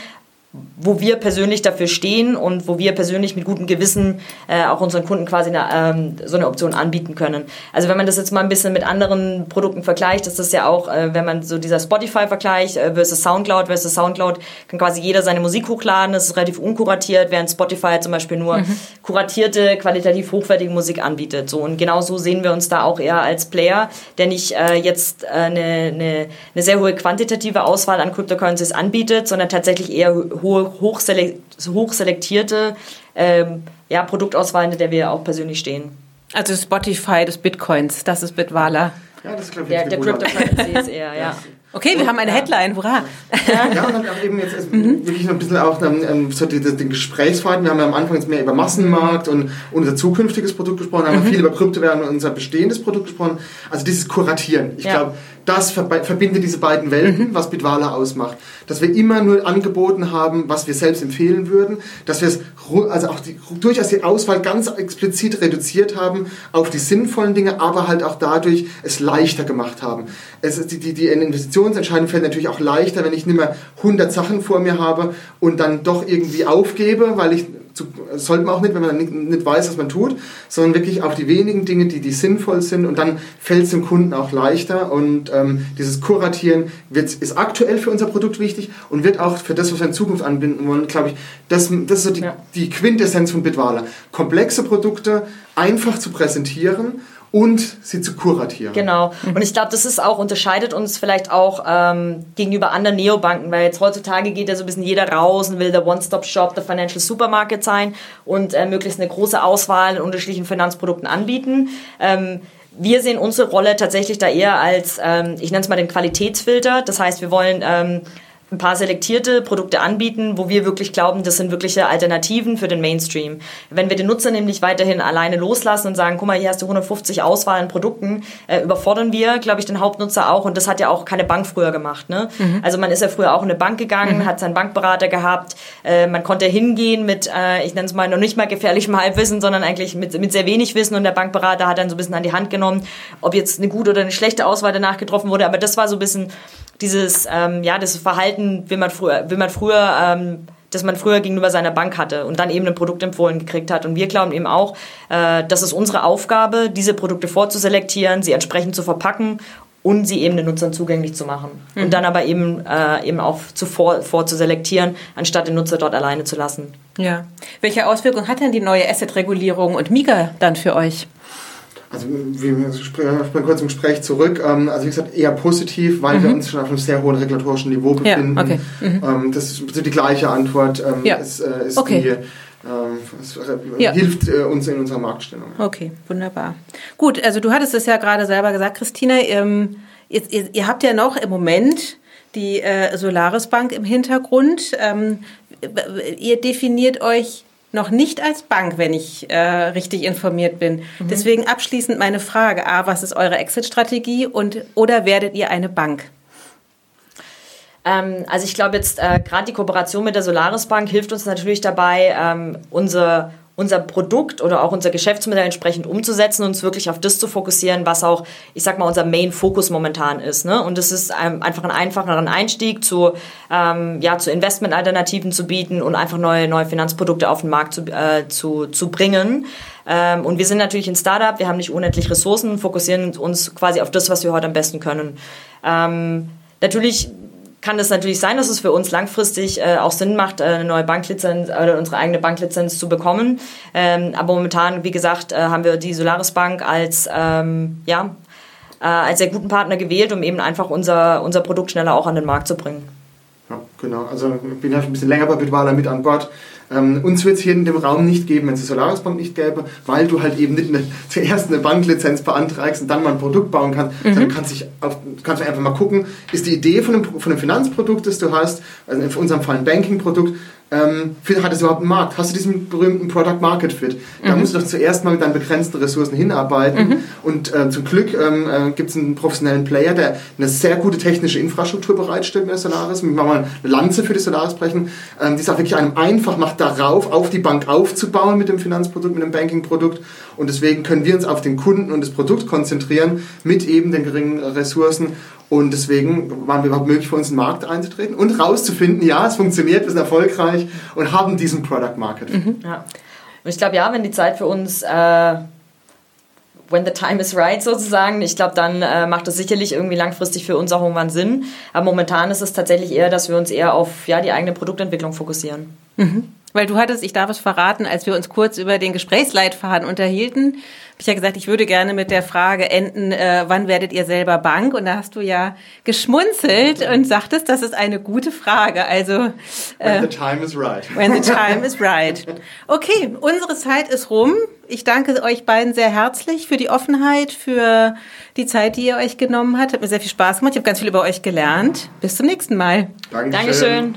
wo wir persönlich dafür stehen und wo wir persönlich mit gutem Gewissen äh, auch unseren Kunden quasi eine, ähm, so eine Option anbieten können. Also wenn man das jetzt mal ein bisschen mit anderen Produkten vergleicht, ist das ja auch, äh, wenn man so dieser Spotify-Vergleich äh, versus Soundcloud versus Soundcloud, kann quasi jeder seine Musik hochladen, das ist relativ unkuratiert, während Spotify zum Beispiel nur mhm. kuratierte, qualitativ hochwertige Musik anbietet. So und genau so sehen wir uns da auch eher als Player, der nicht äh, jetzt äh, eine, eine, eine sehr hohe quantitative Auswahl an Cryptocurrencies anbietet, sondern tatsächlich eher hohe, hochselektierte ähm, ja, Produktauswahl, in der wir auch persönlich stehen. Also Spotify des Bitcoins, das ist Bitwala. Ja, das ist, glaube ich, der, der Cryptocurrency ist eher, ja. Okay, wir haben eine Headline, hurra. Ja, ja und dann auch eben jetzt mhm. wirklich noch ein bisschen auch ähm, so die, die, den Gesprächsfaden. Wir haben ja am Anfang jetzt mehr über Massenmarkt und unser zukünftiges Produkt gesprochen, haben mhm. viel über Kryptowährungen und unser bestehendes Produkt gesprochen. Also dieses Kuratieren. Ich ja. glaube, das verbindet diese beiden Welten, mhm. was Bitwala ausmacht. Dass wir immer nur angeboten haben, was wir selbst empfehlen würden, dass wir es also auch die, durchaus die Auswahl ganz explizit reduziert haben auf die sinnvollen Dinge, aber halt auch dadurch es leichter gemacht haben. Es, die, die, die Investitionsentscheidung fällt natürlich auch leichter, wenn ich nicht mehr 100 Sachen vor mir habe und dann doch irgendwie aufgebe, weil ich zu, sollte man auch nicht, wenn man nicht, nicht, weiß, was man tut, sondern wirklich auf die wenigen Dinge, die, die sinnvoll sind und dann fällt es dem Kunden auch leichter und ähm, dieses Kuratieren wird, ist aktuell für unser Produkt wichtig und wird auch für das, was wir in Zukunft anbinden wollen, glaube ich, das, das ist so die, ja. die Quintessenz von Bitwala. Komplexe Produkte einfach zu präsentieren und sie zu kuratieren. Genau. Und ich glaube, das ist auch, unterscheidet uns vielleicht auch ähm, gegenüber anderen Neobanken, weil jetzt heutzutage geht ja so ein bisschen jeder raus und will der One-Stop-Shop, der Financial Supermarket sein und äh, möglichst eine große Auswahl in unterschiedlichen Finanzprodukten anbieten. Ähm, wir sehen unsere Rolle tatsächlich da eher als, ähm, ich nenne es mal den Qualitätsfilter. Das heißt, wir wollen ähm, ein paar selektierte Produkte anbieten, wo wir wirklich glauben, das sind wirkliche Alternativen für den Mainstream. Wenn wir den Nutzer nämlich weiterhin alleine loslassen und sagen, guck mal, hier hast du 150 Auswahl an Produkten, äh, überfordern wir, glaube ich, den Hauptnutzer auch. Und das hat ja auch keine Bank früher gemacht. Ne? Mhm. Also man ist ja früher auch in eine Bank gegangen, mhm. hat seinen Bankberater gehabt, äh, man konnte hingehen mit, äh, ich nenne es mal noch nicht mal gefährlichem Halbwissen, sondern eigentlich mit, mit sehr wenig Wissen und der Bankberater hat dann so ein bisschen an die Hand genommen, ob jetzt eine gute oder eine schlechte Auswahl danach getroffen wurde. Aber das war so ein bisschen dieses, ähm, ja, das Verhalten, wie man früher, wie man früher ähm, das man früher gegenüber seiner Bank hatte und dann eben ein Produkt empfohlen gekriegt hat. Und wir glauben eben auch, äh, das ist unsere Aufgabe, diese Produkte vorzuselektieren, sie entsprechend zu verpacken und sie eben den Nutzern zugänglich zu machen. Mhm. Und dann aber eben, äh, eben auch zuvor vorzuselektieren, anstatt den Nutzer dort alleine zu lassen. Ja. Welche Auswirkungen hat denn die neue Asset-Regulierung und MIGA dann für euch? Also wir springen kurz im Gespräch zurück. Ähm, also wie gesagt, eher positiv, weil mhm. wir uns schon auf einem sehr hohen regulatorischen Niveau befinden. Ja, okay. Mhm. Ähm, das ist die gleiche Antwort. Ähm, ja. ist, äh, ist okay. die es ja. hilft äh, uns in unserer Marktstellung. Okay, wunderbar. Gut, also du hattest es ja gerade selber gesagt, Christina, ähm, ihr, ihr, ihr, habt ja noch im Moment die äh, Solaris Bank im Hintergrund. Ähm, ihr definiert euch noch nicht als Bank, wenn ich äh, richtig informiert bin. Mhm. Deswegen abschließend meine Frage: A, was ist eure Exit-Strategie und oder werdet ihr eine Bank? Ähm, also ich glaube jetzt äh, gerade die Kooperation mit der Solaris Bank hilft uns natürlich dabei, ähm, unser unser Produkt oder auch unser Geschäftsmodell entsprechend umzusetzen und uns wirklich auf das zu fokussieren, was auch, ich sag mal, unser Main-Fokus momentan ist. Ne? Und es ist einfach ein einfacheren Einstieg zu, ähm, ja, zu Investmentalternativen zu bieten und einfach neue, neue Finanzprodukte auf den Markt zu, äh, zu, zu bringen. Ähm, und wir sind natürlich ein Startup, wir haben nicht unendlich Ressourcen, fokussieren uns quasi auf das, was wir heute am besten können. Ähm, natürlich kann es natürlich sein, dass es für uns langfristig äh, auch Sinn macht, äh, eine neue Banklizenz oder unsere eigene Banklizenz zu bekommen. Ähm, aber momentan, wie gesagt, äh, haben wir die Solaris Bank als ähm, ja äh, als sehr guten Partner gewählt, um eben einfach unser unser Produkt schneller auch an den Markt zu bringen. Ja, genau. Also ich bin ja schon ein bisschen länger bei Bitwala mit an Bord. Ähm, uns wird es hier in dem Raum nicht geben, wenn es die Solaris Bank nicht gäbe, weil du halt eben nicht eine, [laughs] zuerst eine Banklizenz beantragst und dann mal ein Produkt bauen kannst. Mhm. Dann kannst du auf, kannst einfach mal gucken, ist die Idee von einem, von einem Finanzprodukt, das du hast, also in unserem Fall ein Banking-Produkt, ähm, hat es überhaupt einen Markt? Hast du diesen berühmten Product Market Fit? Da mhm. musst du doch zuerst mal mit deinen begrenzten Ressourcen hinarbeiten. Mhm. Und äh, zum Glück ähm, äh, gibt es einen professionellen Player, der eine sehr gute technische Infrastruktur bereitstellt mit der Solaris. Ich mache mal eine Lanze für die Solaris brechen, ähm, die es auch wirklich einem einfach macht, darauf auf die Bank aufzubauen mit dem Finanzprodukt, mit dem Banking-Produkt. Und deswegen können wir uns auf den Kunden und das Produkt konzentrieren mit eben den geringen Ressourcen und deswegen waren wir überhaupt möglich für uns in den Markt einzutreten und rauszufinden, ja, es funktioniert, wir sind erfolgreich und haben diesen Product Market. Mhm. Ja. Und ich glaube, ja, wenn die Zeit für uns, äh, when the time is right sozusagen, ich glaube, dann äh, macht es sicherlich irgendwie langfristig für uns auch irgendwann Sinn. Aber momentan ist es tatsächlich eher, dass wir uns eher auf ja, die eigene Produktentwicklung fokussieren. Mhm. Weil du hattest, ich darf es verraten, als wir uns kurz über den Gesprächsleitfaden unterhielten, habe ich ja gesagt, ich würde gerne mit der Frage enden, äh, wann werdet ihr selber Bank? Und da hast du ja geschmunzelt und sagtest, das ist eine gute Frage. Also äh, when the time is right. When the time is [laughs] right. Okay, unsere Zeit ist rum. Ich danke euch beiden sehr herzlich für die Offenheit, für die Zeit, die ihr euch genommen habt. Hat mir sehr viel Spaß gemacht. Ich habe ganz viel über euch gelernt. Bis zum nächsten Mal. Dankeschön. Dankeschön.